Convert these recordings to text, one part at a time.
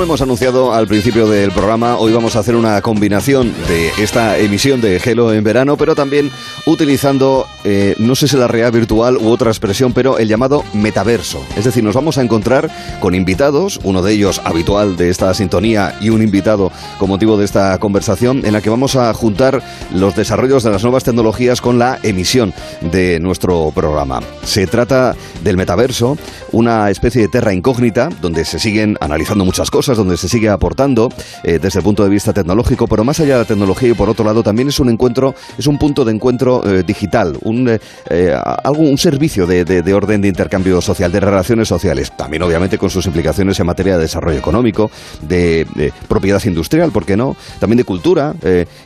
Como hemos anunciado al principio del programa, hoy vamos a hacer una combinación de esta emisión de Gelo en verano, pero también utilizando, eh, no sé si la realidad virtual u otra expresión, pero el llamado metaverso. Es decir, nos vamos a encontrar con invitados, uno de ellos habitual de esta sintonía y un invitado con motivo de esta conversación, en la que vamos a juntar los desarrollos de las nuevas tecnologías con la emisión de nuestro programa. Se trata del metaverso, una especie de terra incógnita, donde se siguen analizando muchas cosas donde se sigue aportando eh, desde el punto de vista tecnológico, pero más allá de la tecnología y por otro lado también es un encuentro, es un punto de encuentro eh, digital, un, eh, algo, un servicio de, de, orden de intercambio social, de relaciones sociales, también obviamente con sus implicaciones en materia de desarrollo económico, de, propiedad industrial, ¿por qué no? También de cultura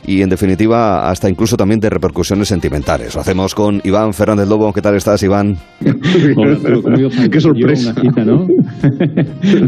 y en definitiva hasta incluso también de repercusiones sentimentales. Lo hacemos con Iván Fernández Lobo. ¿Qué tal estás, Iván? Qué sorpresa. A una cita, ¿no?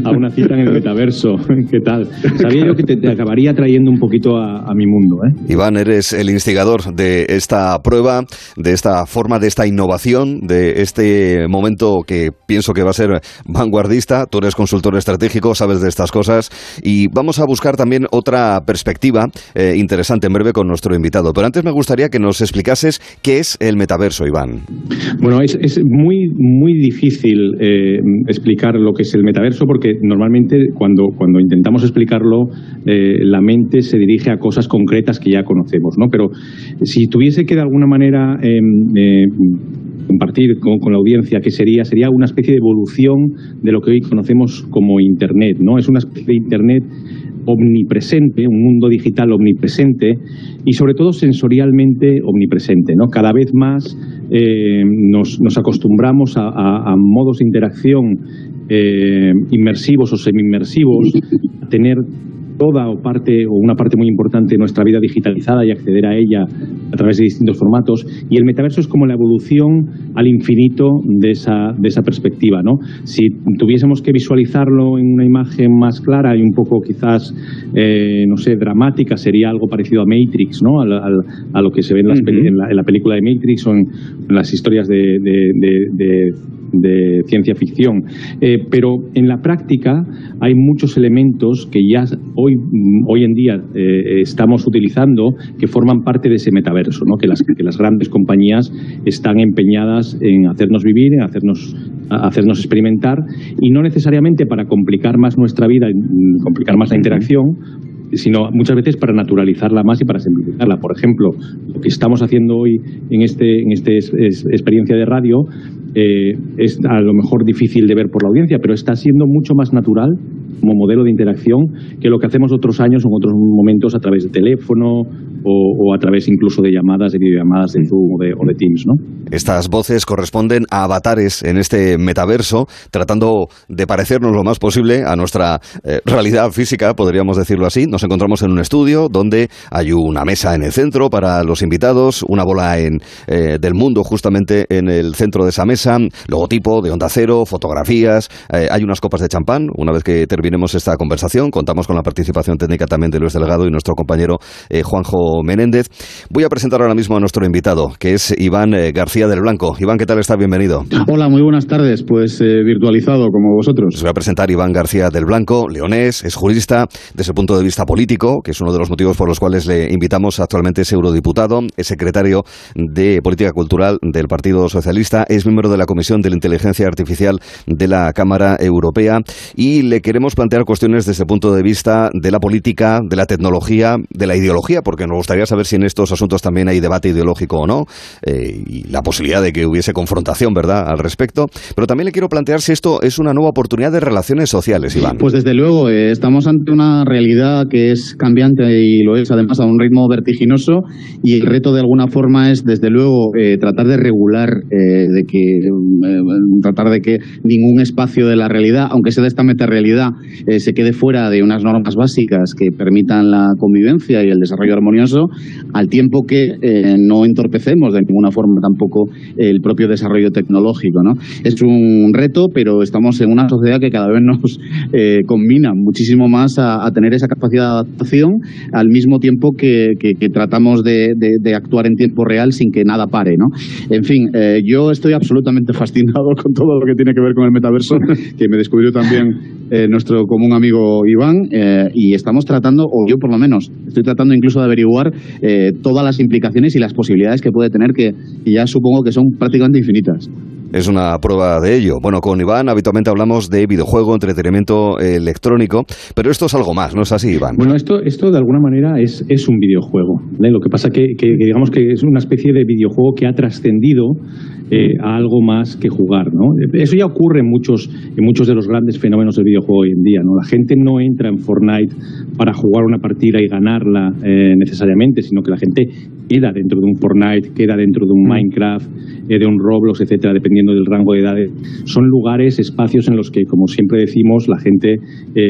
a una cita en el metaverso ¿qué tal? Sabía yo que te, acabaría trayendo un poquito a, mi mundo. ¿eh? Iván, eres el instigador de esta prueba, de esta forma, de esta innovación, de este momento que pienso que va a ser vanguardista. Tú eres consultor estratégico, sabes de estas cosas y vamos a buscar también otra perspectiva eh, interesante en breve con nuestro invitado. Pero antes me gustaría que nos explicases qué es el metaverso, Iván. Bueno, es, muy, muy difícil eh, explicar lo que es el metaverso porque normalmente cuando cuando, intentamos explicarlo, eh, la mente se dirige a cosas concretas que ya conocemos, ¿no? Pero si tuviese que de alguna manera em, eh, compartir con, la audiencia qué sería, sería una especie de evolución de lo que hoy conocemos como Internet, ¿no? Es una especie de Internet omnipresente, un mundo digital omnipresente y sobre todo sensorialmente omnipresente. ¿no? Cada vez más eh, nos, acostumbramos a, modos de interacción eh, inmersivos o semi-inmersivos, tener toda o parte o una parte muy importante de nuestra vida digitalizada y acceder a ella a través de distintos formatos y el metaverso es como la evolución al infinito de esa, de esa perspectiva. ¿no? Si tuviésemos que visualizarlo en una imagen más clara y un poco quizás, eh, no sé, dramática, sería algo parecido a Matrix, ¿no? a, lo que se ve en, la, película de Matrix o en, las historias de, de de ciencia ficción. Eh, pero en la práctica hay muchos elementos que ya hoy, hoy en día eh, estamos utilizando que forman parte de ese metaverso, ¿no? que, las, que las grandes compañías están empeñadas en hacernos vivir, en hacernos, hacernos experimentar y no necesariamente para complicar más nuestra vida, complicar más la interacción, sino muchas veces para naturalizarla más y para simplificarla. Por ejemplo, lo que estamos haciendo hoy en este, en este experiencia de radio eh, es a lo mejor difícil de ver por la audiencia, pero está siendo mucho más natural como modelo de interacción que lo que hacemos otros años o en otros momentos a través de teléfono o, a través incluso de llamadas, de videollamadas de Zoom o de, o de Teams, ¿no? Estas voces corresponden a avatares en este metaverso, tratando de parecernos lo más posible a nuestra eh, realidad física, podríamos decirlo así. Nos encontramos en un estudio donde hay una mesa en el centro para los invitados, una bola en, eh, del mundo justamente en el centro de esa mesa, logotipo de onda cero, fotografías, eh, hay unas copas de champán. Una vez que terminemos esta conversación, contamos con la participación técnica también de Luis Delgado y nuestro compañero Juanjo Menéndez. Voy a presentar ahora mismo a nuestro invitado, que es Iván García del Blanco. Iván, ¿qué tal está? Bienvenido. Hola, muy buenas tardes. Pues eh, virtualizado como vosotros. Se voy a presentar Iván García del Blanco, leonés, es jurista desde el punto de vista político, que es uno de los motivos por los cuales le invitamos. Actualmente es eurodiputado, es secretario de Política Cultural del Partido Socialista, es miembro de la Comisión de la Inteligencia Artificial de la Cámara Europea y le queremos plantear cuestiones desde el punto de vista de la política, de la tecnología, de la ideología, porque nos gustaría saber si en estos asuntos también hay debate ideológico o no, eh, y la posibilidad de que hubiese confrontación, ¿verdad?, al respecto. Pero también le quiero plantear si esto es una nueva oportunidad de relaciones sociales, Iván. Pues desde luego, eh, estamos ante una realidad que es cambiante y lo es además a un ritmo vertiginoso y el reto de alguna forma es desde luego eh, tratar de regular, eh, de que tratar de que ningún espacio de la realidad, aunque sea de esta metarealidad, se quede fuera de unas normas básicas que permitan la convivencia y el desarrollo armonioso, al tiempo que no entorpecemos de ninguna forma tampoco el propio desarrollo tecnológico. ¿no? Es un reto, pero estamos en una sociedad que cada vez nos eh, combina muchísimo más a, tener esa capacidad adaptación al mismo tiempo que, tratamos de, actuar en tiempo real sin que nada pare. ¿no? En fin, eh, yo estoy absolutamente fascinado con todo lo que tiene que ver con el metaverso, que me descubrió también eh, nuestro común amigo Iván, eh, y estamos tratando, o yo por lo menos, estoy tratando incluso de averiguar todas las implicaciones y las posibilidades que puede tener, que ya supongo que son prácticamente infinitas es una prueba de ello. Bueno, con Iván habitualmente hablamos de videojuego, entretenimiento electrónico, pero esto es algo más, ¿no es así, Iván? Bueno, esto, esto de alguna manera es, es un videojuego. Lo que pasa que, que, digamos que es una especie de videojuego que ha trascendido eh, a algo más que jugar. ¿no? Eso ya ocurre en muchos, en muchos de los grandes fenómenos del videojuego hoy en día. ¿no? La gente no entra en Fortnite para jugar una partida y ganarla eh, necesariamente, sino que la gente queda dentro de un Fortnite, queda dentro de un mm. Minecraft, eh, de un Roblox, etcétera, dependiendo del rango de edades. Son lugares, espacios en los que, como siempre decimos, la gente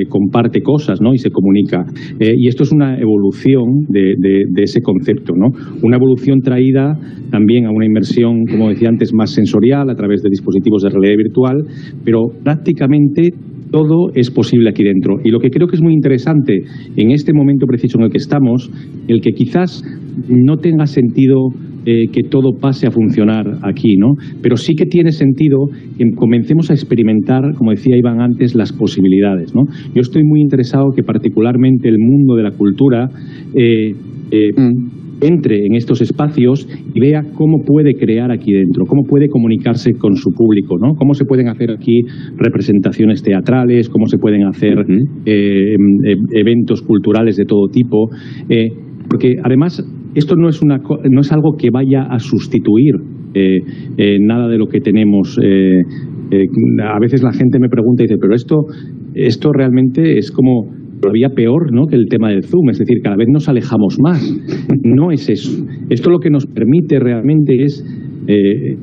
comparte cosas ¿no? y se comunica. y esto es una evolución de, de ese concepto, ¿no? una evolución traída también a una inversión, como decía antes, más sensorial a través de dispositivos de realidad virtual, pero prácticamente todo es posible aquí dentro. Y lo que creo que es muy interesante en este momento preciso en el que estamos, el que quizás no tenga sentido eh, que todo pase a funcionar aquí, ¿no? Pero sí que tiene sentido que comencemos a experimentar, como decía Iván antes, las posibilidades. Yo estoy muy interesado que particularmente el mundo de la cultura eh, eh, mm entre en estos espacios y vea cómo puede crear aquí dentro, cómo puede comunicarse con su público, ¿no? Cómo se pueden hacer aquí representaciones teatrales, cómo se pueden hacer eh, em, em, eventos culturales de todo tipo, eh, porque además esto no es, una, no es algo que vaya a sustituir eh, nada de lo que tenemos. a veces la gente me pregunta y dice, pero esto, esto realmente es como todavía peor ¿no? que el tema del Zoom, es decir, cada vez nos alejamos más. No es eso. Esto lo que nos permite realmente es eh,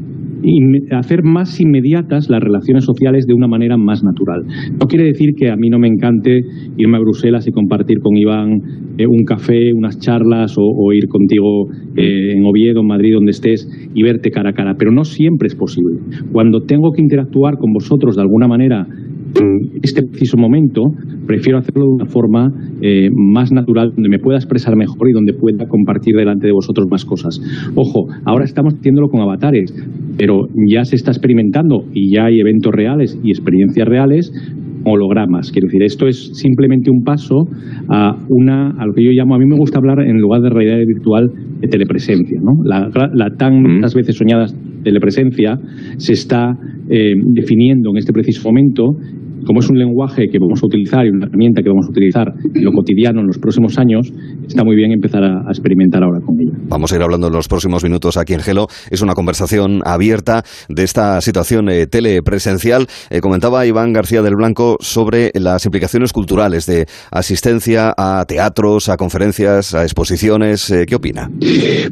hacer más inmediatas las relaciones sociales de una manera más natural. No quiere decir que a mí no me encante irme a Bruselas y compartir con Iván eh, un café, unas charlas o, ir contigo eh, en Oviedo, en Madrid, donde estés y verte cara a cara, pero no siempre es posible. Cuando tengo que interactuar con vosotros de alguna manera en este preciso momento prefiero hacerlo de una forma eh, más natural, donde me pueda expresar mejor y donde pueda compartir delante de vosotros más cosas. Ojo, ahora estamos haciéndolo con avatares, pero ya se está experimentando y ya hay eventos reales y experiencias reales hologramas. Quiero decir, esto es simplemente un paso a una a lo que yo llamo, a mí me gusta hablar en lugar de realidad virtual de telepresencia. ¿no? La, tan muchas veces soñada telepresencia se está eh, definiendo en este preciso momento como es un lenguaje que vamos a utilizar y una herramienta que vamos a utilizar en lo cotidiano en los próximos años, está muy bien empezar a, experimentar ahora con ella. Vamos a ir hablando en los próximos minutos aquí en Gelo. Es una conversación abierta de esta situación eh, telepresencial. Eh, comentaba Iván García del Blanco sobre las implicaciones culturales de asistencia a teatros, a conferencias, a exposiciones. Eh, ¿Qué opina?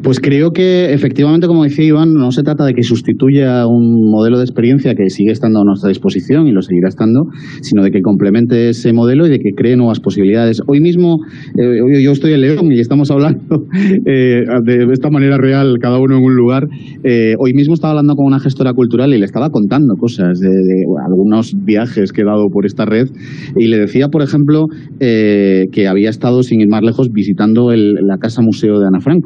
Pues creo que efectivamente, como decía Iván, no se trata de que sustituya un modelo de experiencia que sigue estando a nuestra disposición y lo seguirá estando, sino de que complemente ese modelo y de que cree nuevas posibilidades. Hoy mismo, eh, yo estoy en León y estamos hablando eh, de esta manera real, cada uno en un lugar. Eh, hoy mismo estaba hablando con una gestora cultural y le estaba contando cosas de, algunos viajes que he dado por esta red y le decía, por ejemplo, que había estado, sin ir más lejos, visitando la Casa Museo de Ana Frank,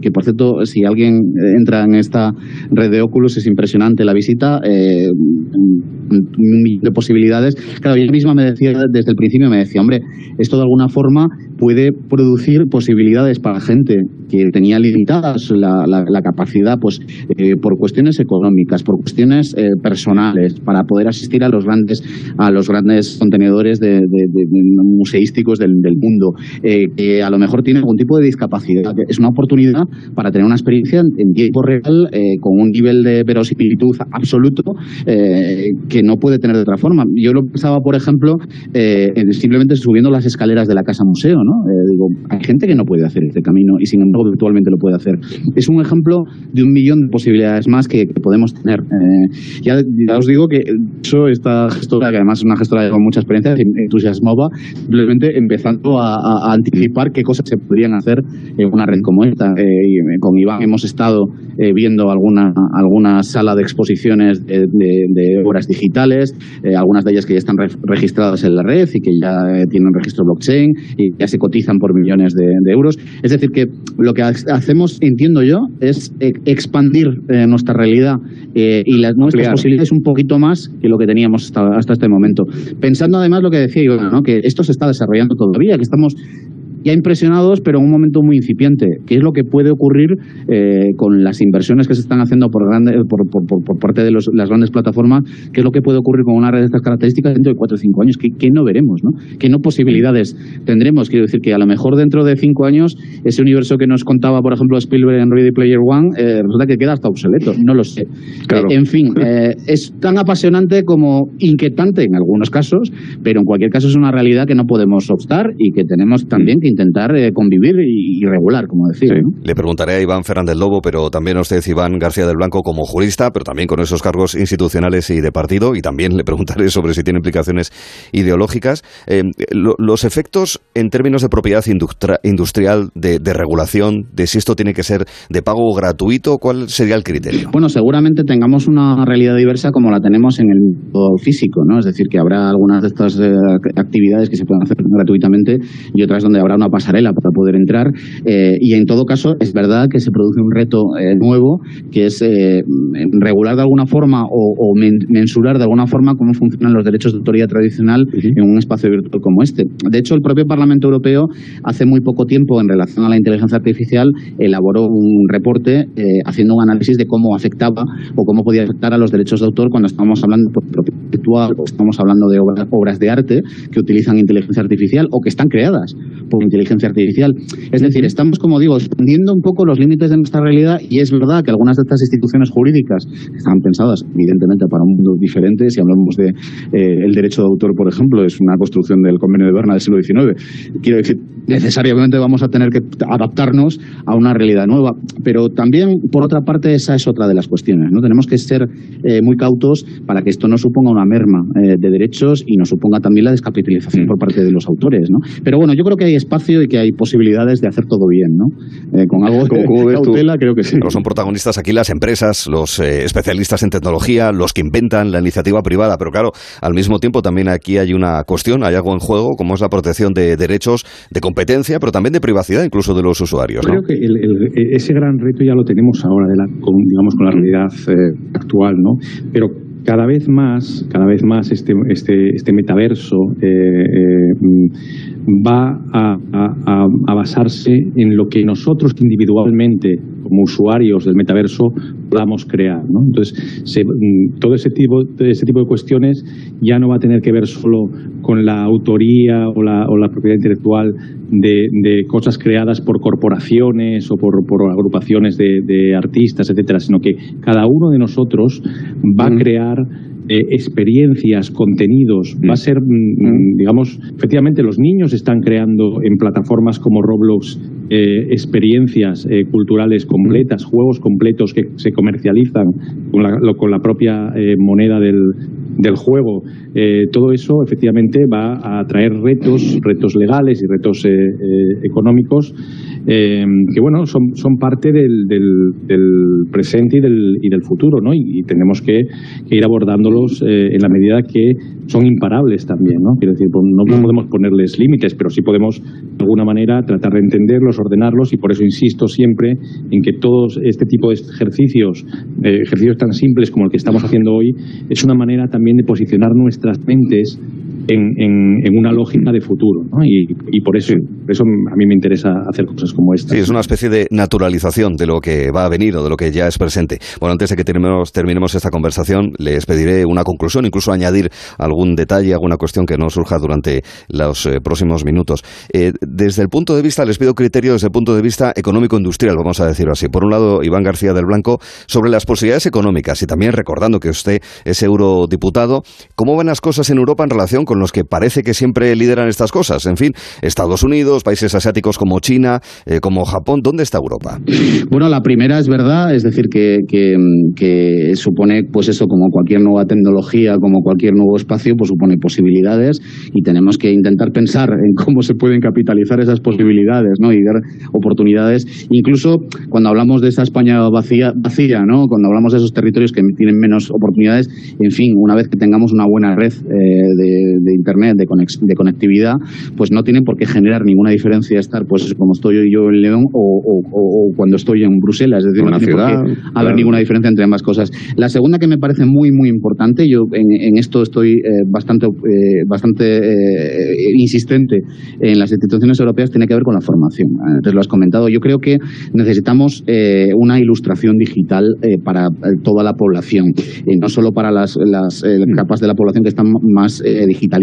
que por cierto, si alguien entra en esta red de óculos, es impresionante la visita, un millón de posibilidades Claro, ella misma me decía desde el principio, me decía, hombre, esto de alguna forma puede producir posibilidades para gente que tenía limitadas la, la, capacidad, pues eh, por cuestiones económicas, por cuestiones eh, personales, para poder asistir a los grandes a los grandes contenedores de, museísticos del, mundo, eh, que a lo mejor tiene algún tipo de discapacidad. Es una oportunidad para tener una experiencia en tiempo real con un nivel de verosimilitud absoluto que no puede tener de otra forma. Yo pensaba, por ejemplo, simplemente subiendo las escaleras de la casa museo, eh, digo, hay gente que no puede hacer este camino y sin embargo virtualmente lo puede hacer. Es un ejemplo de un millón de posibilidades más que, podemos tener. Eh, ya, os digo que eso, esta gestora, que además es una gestora con mucha experiencia, entusiasmaba simplemente empezando a, anticipar qué cosas se podrían hacer en una red como esta. Eh, y con Iván hemos estado viendo alguna, alguna sala de exposiciones de, obras digitales, algunas de ellas que ya están registradas en la red y que ya tienen registro blockchain y ya se cotizan por millones de, euros. Es decir, que lo que hacemos, entiendo yo, es expandir nuestra realidad y las nuestras posibilidades un poquito más que lo que teníamos hasta, este momento. Pensando además lo que decía Iván, ¿no? que esto se está desarrollando todavía, que estamos ya impresionados, pero en un momento muy incipiente. ¿Qué es lo que puede ocurrir eh, con las inversiones que se están haciendo por, grande, por, por, parte de los, las grandes plataformas? ¿Qué es lo que puede ocurrir con una red de estas características dentro de cuatro o cinco años? ¿Qué, qué no veremos? ¿no? ¿Qué no posibilidades tendremos? Quiero decir que a lo mejor dentro de cinco años ese universo que nos contaba, por ejemplo, Spielberg en Ready Player One, eh, resulta que queda hasta obsoleto. No lo sé. Eh, en fin, es tan apasionante como inquietante en algunos casos, pero en cualquier caso es una realidad que no podemos obstar y que tenemos también que intentar eh, convivir y, regular, como decía. Le preguntaré a Iván Fernández Lobo, pero también a usted, Iván García del Blanco, como jurista, pero también con esos cargos institucionales y de partido, y también le preguntaré sobre si tiene implicaciones ideológicas. Eh, los efectos en términos de propiedad industrial, de, regulación, de si esto tiene que ser de pago gratuito, ¿cuál sería el criterio? Bueno, seguramente tengamos una realidad diversa como la tenemos en el mundo físico, ¿no? Es decir, que habrá algunas de estas eh, actividades que se puedan hacer gratuitamente y otras donde habrá una pasarela para poder entrar. Eh, y en todo caso, es verdad que se produce un reto eh, nuevo, que es eh, regular de alguna forma o, mensurar de alguna forma cómo funcionan los derechos de autoría tradicional en un espacio virtual como este. De hecho, el propio Parlamento Europeo hace muy poco tiempo, en relación a la inteligencia artificial, elaboró un reporte haciendo un análisis de cómo afectaba o cómo podía afectar a los derechos de autor cuando estamos hablando de propiedad virtual o estamos hablando de obras de arte que utilizan inteligencia artificial o que están creadas por inteligencia artificial. Es decir, estamos, como digo, expandiendo un poco los límites de nuestra realidad y es verdad que algunas de estas instituciones jurídicas están pensadas, evidentemente, para un mundo diferente. Si hablamos de eh, el derecho de autor, por ejemplo, es una construcción del Convenio de Berna del siglo XIX. Quiero decir, necesariamente vamos a tener que adaptarnos a una realidad nueva. Pero también, por otra parte, esa es otra de las cuestiones. ¿no? Tenemos que ser eh, muy cautos para que esto no suponga una merma eh, de derechos y no suponga también la descapitalización mm. por parte de los autores. ¿no? Pero bueno, yo creo que hay espacio y que hay posibilidades de hacer todo bien. ¿no? Eh, con algo de cautela, creo que sí. Pero son protagonistas aquí las empresas, los especialistas en tecnología, los que inventan la iniciativa privada. Pero claro, al mismo tiempo también aquí hay una cuestión, hay algo en juego, como es la protección de derechos de competencia, pero también de privacidad incluso de los usuarios. Creo que ese gran reto ya lo tenemos ahora, de la, con, digamos, con la realidad eh, actual, ¿no? Pero cada vez más, cada vez más este, este, este metaverso eh, eh, va a, basarse en lo que nosotros individualmente, como usuarios del metaverso, podamos crear. ¿no? Entonces, mm, todo ese tipo, ese tipo de cuestiones ya no va a tener que ver solo con la autoría o la, o la propiedad intelectual de, cosas creadas por corporaciones o por, agrupaciones de, artistas, etcétera, sino que cada uno de nosotros va a crear eh, experiencias, contenidos. Va a ser, mm, mm, digamos, efectivamente los niños están creando en plataformas como Roblox eh, experiencias eh, culturales completas, juegos completos que se comercializan con la, con la propia moneda del, del juego. todo eso efectivamente va a traer retos, retos legales y retos económicos que bueno son, son parte del, del, presente y del, y del futuro, ¿no? Y, tenemos que, que ir abordándolos eh, en la medida que son imparables también, ¿no? Quiero decir, no podemos ponerles límites, pero sí podemos de alguna manera tratar de entenderlos, ordenarlos y por eso insisto siempre en que todos este tipo de ejercicios, ejercicios tan simples como el que estamos haciendo hoy, es una manera también de posicionar nuestras mentes en, una lógica de futuro. Y, por eso, eso a mí me interesa hacer cosas como esta. Sí, es una especie de naturalización de lo que va a venir o de lo que ya es presente. Bueno, antes de que terminemos, terminemos esta conversación, les pediré una conclusión, incluso añadir algún detalle, alguna cuestión que no surja durante los eh, próximos minutos. Eh, desde el punto de vista, les pido criterio desde el punto de vista económico-industrial, vamos a decirlo así. Por un lado, Iván García del Blanco, sobre las posibilidades económicas y también recordando que usted es eurodiputado, ¿cómo van las cosas en Europa en relación con con los que parece que siempre lideran estas cosas. En fin, Estados Unidos, países asiáticos como China, eh, como Japón. ¿Dónde está Europa? Bueno, la primera es verdad, es decir, que, que, supone, pues eso, como cualquier nueva tecnología, como cualquier nuevo espacio, pues supone posibilidades y tenemos que intentar pensar en cómo se pueden capitalizar esas posibilidades, ¿no? Y dar oportunidades. Incluso cuando hablamos de esa España vacía, vacía, ¿no? Cuando hablamos de esos territorios que tienen menos oportunidades, en fin, una vez que tengamos una buena red eh, de, internet, de, de conectividad, pues no tienen por qué generar ninguna diferencia estar, pues como estoy yo en León o, cuando estoy en Bruselas, es decir, no tiene por qué haber ninguna diferencia entre ambas cosas. La segunda que me parece muy, muy importante, yo en, esto estoy eh, bastante, eh, bastante insistente en las instituciones europeas, tiene que ver con la formación. Antes lo has comentado. Yo creo que necesitamos una ilustración digital para toda la población, no solo para las, las capas de la población que están más digitalizadas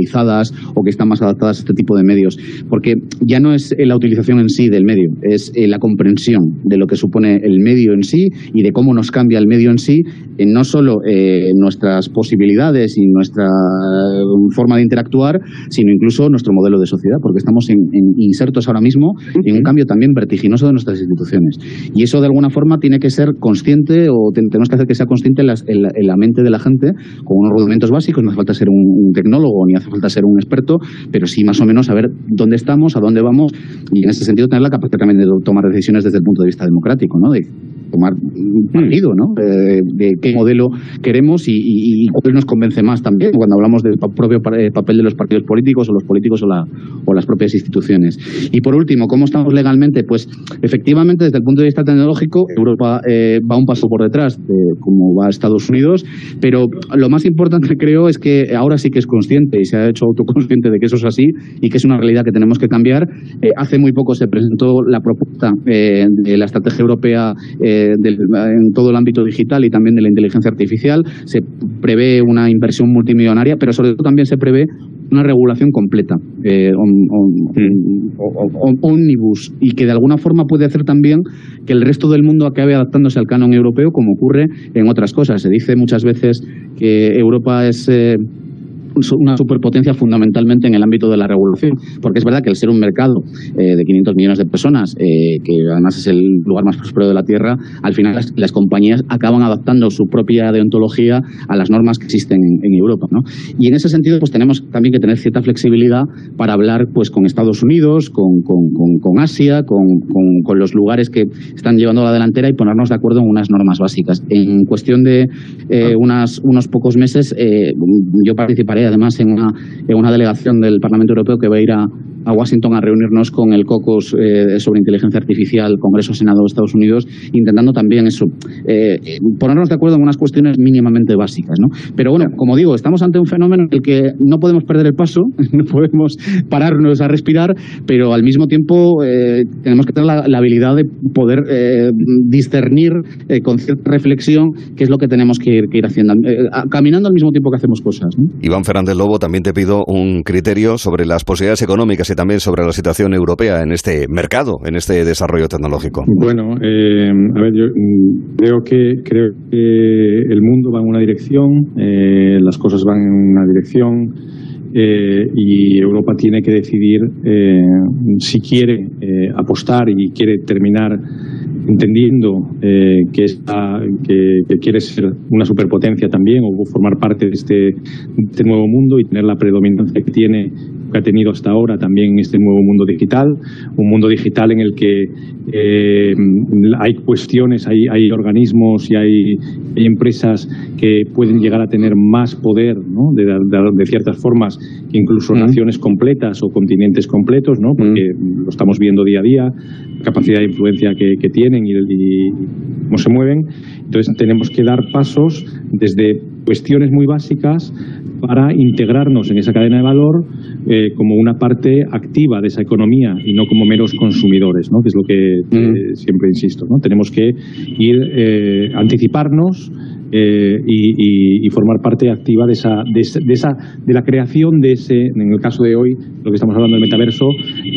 o que están más adaptadas a este tipo de medios, porque ya no es la utilización en sí del medio, es la comprensión de lo que supone el medio en sí y de cómo nos cambia el medio en sí, en no solo eh, nuestras posibilidades y nuestra forma de interactuar, sino incluso nuestro modelo de sociedad, porque estamos en, insertos ahora mismo en un cambio también vertiginoso de nuestras instituciones. Y eso de alguna forma tiene que ser consciente o tenemos que hacer que sea consciente en, la, mente de la gente con unos rudimentos básicos, no hace falta ser un, tecnólogo ni hace falta ser un experto, pero sí más o menos saber dónde estamos, a dónde vamos y en ese sentido tener la capacidad también de tomar decisiones desde el punto de vista democrático, ¿no? De tomar un partido, ¿no? de qué modelo queremos y, cuál nos convence más también cuando hablamos del propio eh, papel de los partidos políticos o los políticos o, la, o las propias instituciones. Y por último, ¿cómo estamos legalmente? Pues efectivamente desde el punto de vista tecnológico Europa eh, va un paso por detrás de cómo va Estados Unidos, pero lo más importante creo es que ahora sí que es consciente y se ha hecho autoconsciente de que eso es así y que es una realidad que tenemos que cambiar. Eh, hace muy poco se presentó la propuesta de la estrategia europea en todo el ámbito digital y también de la inteligencia artificial. Se prevé una inversión multimillonaria, pero sobre todo también se prevé una regulación completa, eh, omnibus, y que de alguna forma puede hacer también que el resto del mundo acabe adaptándose al canon europeo, como ocurre en otras cosas. Se dice muchas veces que Europa es. Eh, una superpotencia fundamentalmente en el ámbito de la regulación, porque es verdad que el ser un mercado eh, de 500 millones de personas, eh, que además es el lugar más próspero de la Tierra, al final las, compañías acaban adaptando su propia deontología a las normas que existen en, Europa. ¿no? Y en ese sentido, pues tenemos también que tener cierta flexibilidad para hablar pues con Estados Unidos, con, con, Asia, con, los lugares que están llevando a la delantera y ponernos de acuerdo en unas normas básicas. En cuestión de eh, unas, unos pocos meses, yo participaré además en una, en una delegación del Parlamento Europeo que va a ir a, a Washington a reunirnos con el COCOS eh, sobre inteligencia artificial, Congreso Senado de Estados Unidos, intentando también eso, eh, ponernos de acuerdo en unas cuestiones mínimamente básicas. ¿no? Pero bueno, como digo, estamos ante un fenómeno en el que no podemos perder el paso, no podemos pararnos a respirar, pero al mismo tiempo eh, tenemos que tener la, habilidad de poder discernir con cierta reflexión qué es lo que tenemos que ir, ir haciendo, caminando al mismo tiempo que hacemos cosas. Iván Fernández Lobo, también te pido un criterio sobre las posibilidades económicas también sobre la situación europea en este mercado, en este desarrollo tecnológico. Bueno, eh, a ver, yo mm, creo que, creo que el mundo va en una dirección, eh, las cosas van en una dirección. Eh, y Europa tiene que decidir si quiere apostar y quiere terminar entendiendo que, que, que, quiere ser una superpotencia también o formar parte de este, de este nuevo mundo y tener la predominancia que tiene que ha tenido hasta ahora también en este nuevo mundo digital, un mundo digital en el que eh, hay cuestiones, hay, hay organismos y hay, empresas que pueden llegar a tener más poder ¿no? de, de, ciertas formas que incluso naciones completas o continentes completos, ¿no? porque lo estamos viendo día a día, capacidad de influencia que, que tienen y, y cómo se mueven. Entonces tenemos que dar pasos desde cuestiones muy básicas para integrarnos en esa cadena de valor eh, como una parte activa de esa economía y no como meros consumidores, ¿no? que es lo que eh, siempre insisto. ¿no? Tenemos que ir eh, anticiparnos eh, y, formar parte activa de esa, de, esa, de la creación de ese, en el caso de hoy, lo que estamos hablando del metaverso,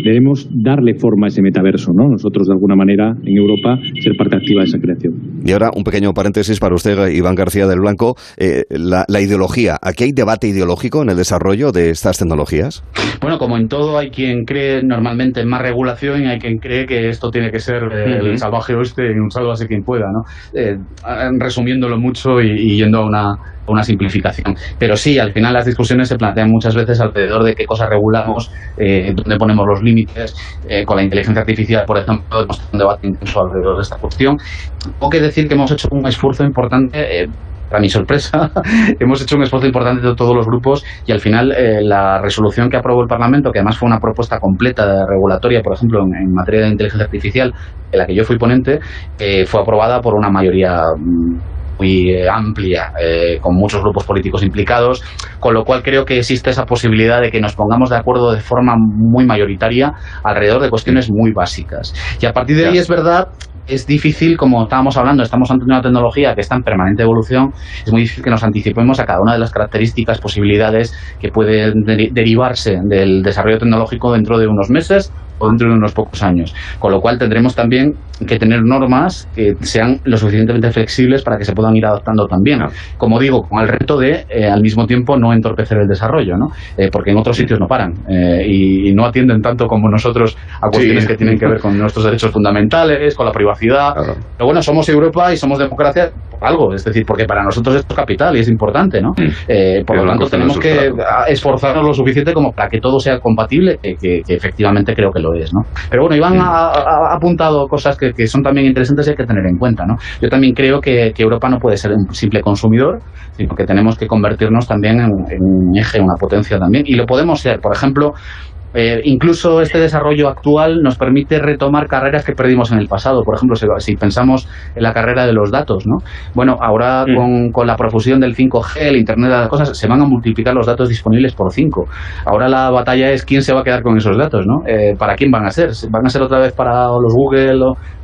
debemos darle forma a ese metaverso, ¿no? Nosotros, de alguna manera, en Europa, ser parte activa de esa creación. Y ahora, un pequeño paréntesis para usted, Iván García del Blanco. eh, la, ideología. ¿Aquí hay debate ideológico en el desarrollo de estas tecnologías? Bueno, como en todo, hay quien cree normalmente en más regulación y hay quien cree que esto tiene que ser eh, el salvaje oeste y un así quien pueda, ¿no? Eh, resumiéndolo mucho y, yendo a una, una simplificación. Pero sí, al final las discusiones se plantean muchas veces alrededor de qué cosas regulamos, eh, dónde ponemos los límites. con la inteligencia artificial, por ejemplo, hemos tenido un debate intenso alrededor de esta cuestión. Tengo que decir que hemos hecho un esfuerzo importante para mi sorpresa, hemos hecho un esfuerzo importante de todos los grupos y al final eh, la resolución que aprobó el Parlamento, que además fue una propuesta completa de regulatoria, por ejemplo, en, materia de inteligencia artificial, en la que yo fui ponente, eh, fue aprobada por una mayoría mm, muy eh, amplia, con muchos grupos políticos implicados, con lo cual creo que existe esa posibilidad de que nos pongamos de acuerdo de forma muy mayoritaria alrededor de cuestiones muy básicas. Y a partir de ahí es verdad es difícil, como estábamos hablando, estamos ante una tecnología que está en permanente evolución, es muy difícil que nos anticipemos a cada una de las características, posibilidades que pueden derivarse del desarrollo tecnológico dentro de unos meses o dentro de unos pocos años. Con lo cual tendremos también que tener normas que sean lo suficientemente flexibles para que se puedan ir adaptando también. Como digo, con el reto de eh, al mismo tiempo no entorpecer el desarrollo, ¿no? Eh, porque en otros sitios no paran eh, y, no atienden tanto como nosotros a cuestiones que tienen que ver con nuestros derechos fundamentales, con la privacidad. Pero bueno, somos Europa y somos democracia algo, es decir, porque para nosotros esto es capital y es importante, ¿no? Mm. por lo tanto, tenemos que esforzarnos lo suficiente como para que todo sea compatible, que, efectivamente creo que lo es, ¿no? Pero bueno, Iván ha, apuntado cosas que, son también interesantes y hay que tener en cuenta, ¿no? Yo también creo que, Europa no puede ser un simple consumidor, sino que tenemos que convertirnos también en, en un eje, una potencia también, y lo podemos ser. Por ejemplo, eh, incluso este desarrollo actual nos permite retomar carreras que perdimos en el pasado. Por ejemplo, si, pensamos en la carrera de los datos, ¿no? Bueno, ahora mm. con, la profusión del 5G, el Internet de las cosas, se van a multiplicar los datos disponibles por 5. Ahora la batalla es quién se va a quedar con esos datos, ¿no? Eh, ¿Para quién van a ser? ¿Van a ser otra vez para los Google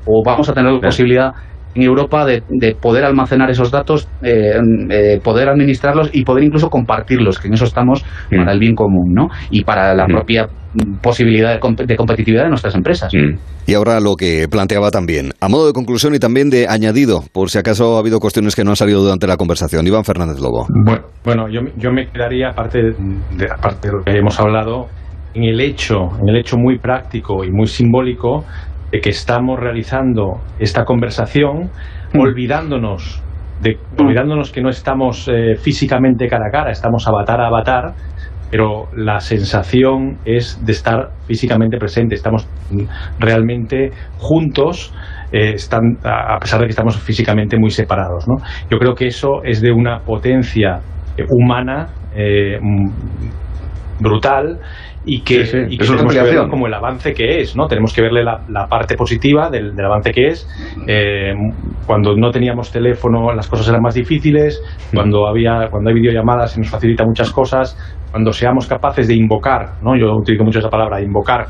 o, vamos a tener la posibilidad en Europa de, poder almacenar esos datos, eh, poder administrarlos y poder incluso compartirlos, que en eso estamos mm. para el bien común, ¿no? Y para la mm. propia posibilidad de, competitividad de nuestras empresas. Mm. Y ahora lo que planteaba también, a modo de conclusión y también de añadido, por si acaso ha habido cuestiones que no han salido durante la conversación. Iván Fernández Lobo. Bueno, yo, yo, me quedaría, aparte de, aparte de lo que hemos hablado, en el hecho, en el hecho muy práctico y muy simbólico de que estamos realizando esta conversación mm. olvidándonos de, olvidándonos que no estamos eh, físicamente cara a cara, estamos avatar a avatar, pero la sensación es de estar físicamente presente, estamos realmente juntos, eh, están, a pesar de que estamos físicamente muy separados. ¿no? Yo creo que eso es de una potencia eh, humana brutal y que, y que tenemos que verlo como el avance que es, ¿no? Tenemos que verle la, parte positiva del, avance que es. Eh, cuando no teníamos teléfono las cosas eran más difíciles, cuando había cuando hay videollamadas se nos facilita muchas cosas, cuando seamos capaces de invocar, ¿no? Yo utilizo mucho esa palabra, invocar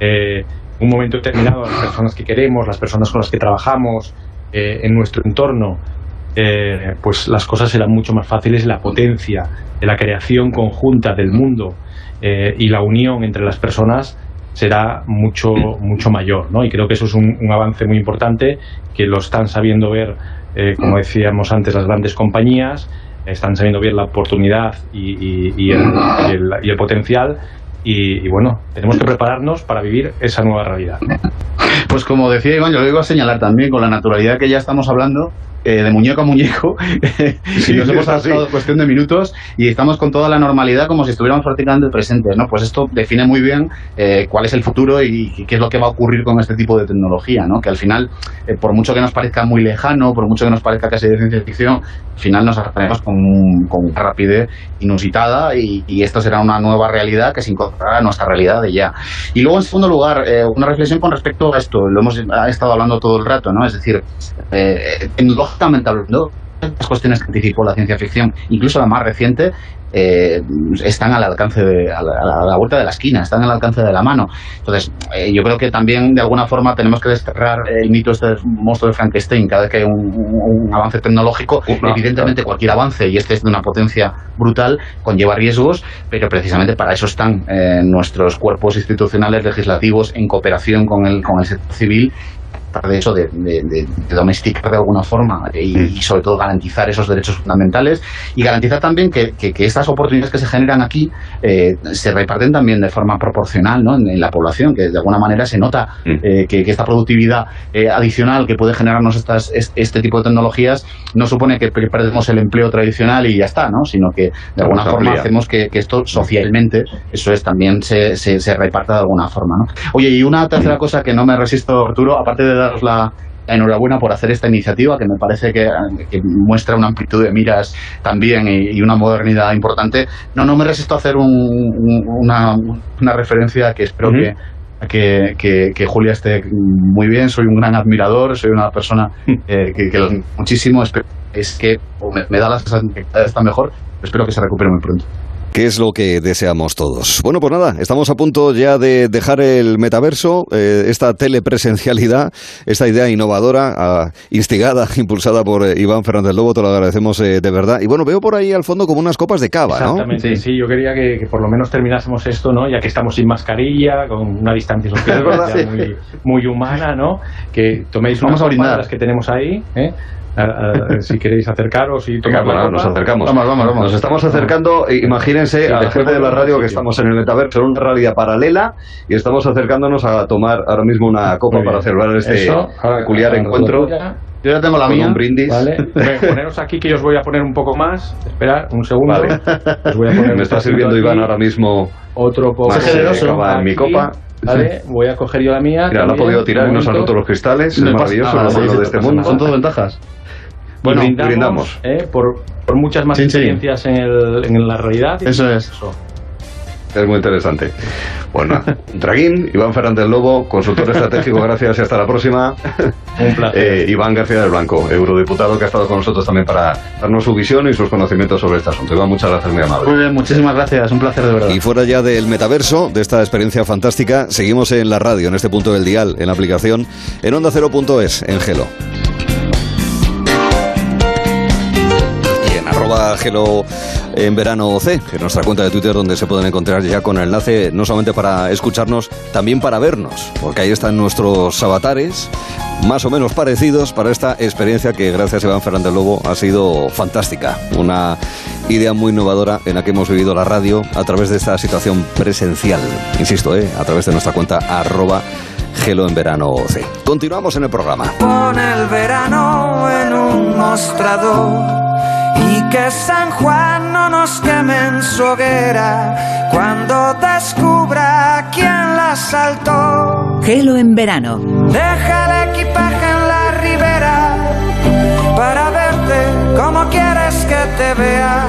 eh, un momento determinado a las personas que queremos, las personas con las que trabajamos, eh, en nuestro entorno, pues las cosas serán mucho más fáciles la potencia de la creación conjunta del mundo eh, y la unión entre las personas será mucho, mucho mayor. ¿no? Y creo que eso es un, avance muy importante que lo están sabiendo ver, eh, como decíamos antes, las grandes compañías, están sabiendo ver la oportunidad y, y, el, y el, potencial. Y, bueno, tenemos que prepararnos para vivir esa nueva realidad. Pues como decía Iván, yo lo iba a señalar también, con la naturalidad que ya estamos hablando, eh, de muñeco a muñeco y nos hemos pasado cuestión de minutos y estamos con toda la normalidad como si estuviéramos prácticamente presentes, ¿no? Pues esto define muy bien eh, cuál es el futuro y, qué es lo que va a ocurrir con este tipo de tecnología, ¿no? Que al final, eh, por mucho que nos parezca muy lejano, por mucho que nos parezca casi de ciencia ficción, al final nos atraemos con, con una rapidez inusitada y, esto será una nueva realidad que se incorporará a nuestra realidad de ya. Y luego, en segundo lugar, una reflexión con respecto a esto, lo hemos estado hablando todo el rato, ¿no? Es decir, en hablando, las cuestiones que anticipó la ciencia ficción, incluso la más reciente, eh, están al alcance de, a la, vuelta de la esquina, están al alcance de la mano. Entonces, eh, yo creo que también de alguna forma tenemos que desterrar el mito este monstruo de Frankenstein. Cada vez que hay un, avance tecnológico, evidentemente cualquier avance, y este es de una potencia brutal, conlleva riesgos, pero precisamente para eso están eh, nuestros cuerpos institucionales legislativos en cooperación con el, con el sector civil tratar de eso, de, domesticar de alguna forma y, sobre todo garantizar esos derechos fundamentales y garantizar también que, estas oportunidades que se generan aquí eh, se reparten también de forma proporcional ¿no? en, la población, que de alguna manera se nota eh, que, esta productividad eh, adicional que puede generarnos estas, este tipo de tecnologías no supone que, perdemos el empleo tradicional y ya está, ¿no? sino que de alguna forma hacemos que, esto socialmente, eso es, también se, se, reparta de alguna forma. ¿no? Oye, y una tercera cosa que no me resisto, Arturo, aparte de daros la, enhorabuena por hacer esta iniciativa, que me parece que, muestra una amplitud de miras también y, una modernidad importante. No, no me resisto a hacer una, una, referencia que espero que que, que, Julia esté muy bien, soy un gran admirador, soy una persona eh, que, que, muchísimo es que me, da la sensación que está mejor, espero que se recupere muy pronto. ¿Qué es lo que deseamos todos? Bueno, pues nada, estamos a punto ya de dejar el metaverso, eh, esta telepresencialidad, esta idea innovadora, ah, instigada, impulsada por eh, Iván Fernández Lobo, te lo agradecemos eh, de verdad. Y bueno, veo por ahí al fondo como unas copas de cava, ¿no? Exactamente, sí. yo quería que, por lo menos terminásemos esto, ¿no? Ya que estamos sin mascarilla, con una distancia social muy, muy, humana, ¿no? Que toméis unas Vamos que tenemos ahí, ¿eh? Si queréis acercaros y tomar nos acercamos. Vamos, vamos, vamos. Nos estamos acercando, imagínense, a la gente de la radio que estamos en el metaverso, en una realidad paralela, y estamos acercándonos a tomar ahora mismo una copa para celebrar este peculiar encuentro. Yo ya tengo la mía. Un brindis. Vale. Poneros aquí que yo os voy a poner un poco más. Esperad un segundo. Me está sirviendo Iván ahora mismo otro poco más generoso en mi copa. ¿Vale? Voy a coger yo la mía. Mira, la ha podido tirar y nos han roto los cristales. Es maravilloso, lo de este mundo. Son todo ventajas. Bueno, brindamos, eh, por, por, muchas más experiencias En, el, en, la realidad. Eso es. Es muy interesante. Bueno, Draguín, Iván Fernández Lobo, consultor estratégico, gracias y hasta la próxima. Un placer. Eh, Iván García del Blanco, eurodiputado que ha estado con nosotros también para darnos su visión y sus conocimientos sobre este asunto. Iván, muchas gracias, muy amable. Muy bien, muchísimas gracias, un placer de verdad. Y fuera ya del metaverso, de esta experiencia fantástica, seguimos en la radio, en este punto del dial, en la aplicación, en onda cero.es, en Gelo. Gelo en verano C, es nuestra cuenta de Twitter donde se pueden encontrar ya con el enlace no solamente para escucharnos, también para vernos, porque ahí están nuestros avatares más o menos parecidos para esta experiencia que gracias a Iván Fernández Lobo ha sido fantástica. Una idea muy innovadora en la que hemos vivido la radio a través de esta situación presencial. Insisto, ¿eh? a través de nuestra cuenta arroba Gelo en verano C. Continuamos en el programa. Pon el verano en un mostrador y que San Juan no nos queme en su hoguera cuando descubra quién la saltó. Gelo en verano. Deja el equipaje en la ribera para verte como quieres que te vea